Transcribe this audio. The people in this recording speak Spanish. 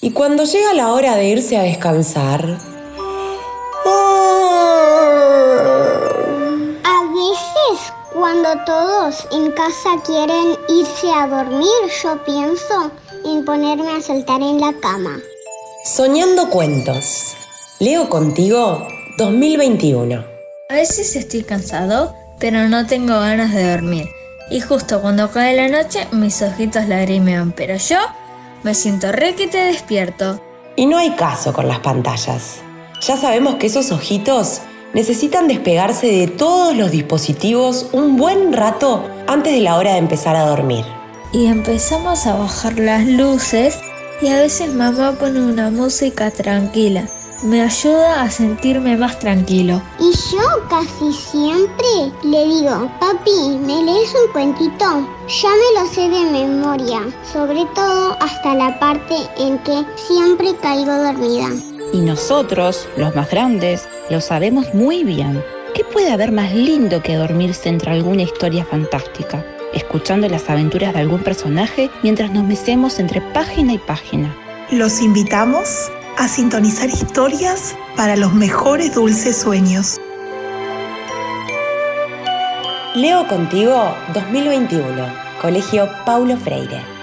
Y cuando llega la hora de irse a descansar... A veces, cuando todos en casa quieren irse a dormir, yo pienso en ponerme a saltar en la cama. Soñando cuentos. Leo contigo 2021. A veces estoy cansado, pero no tengo ganas de dormir. Y justo cuando cae la noche, mis ojitos lagrimean, pero yo me siento re que te despierto. Y no hay caso con las pantallas. Ya sabemos que esos ojitos necesitan despegarse de todos los dispositivos un buen rato antes de la hora de empezar a dormir. Y empezamos a bajar las luces y a veces mamá pone una música tranquila. Me ayuda a sentirme más tranquilo. Y yo casi siempre le digo, papi, ¿me lees un cuentito? Ya me lo sé de memoria, sobre todo hasta la parte en que siempre caigo dormida. Y nosotros, los más grandes, lo sabemos muy bien. ¿Qué puede haber más lindo que dormirse entre alguna historia fantástica? escuchando las aventuras de algún personaje mientras nos mecemos entre página y página. Los invitamos a sintonizar historias para los mejores dulces sueños. Leo contigo 2021, Colegio Paulo Freire.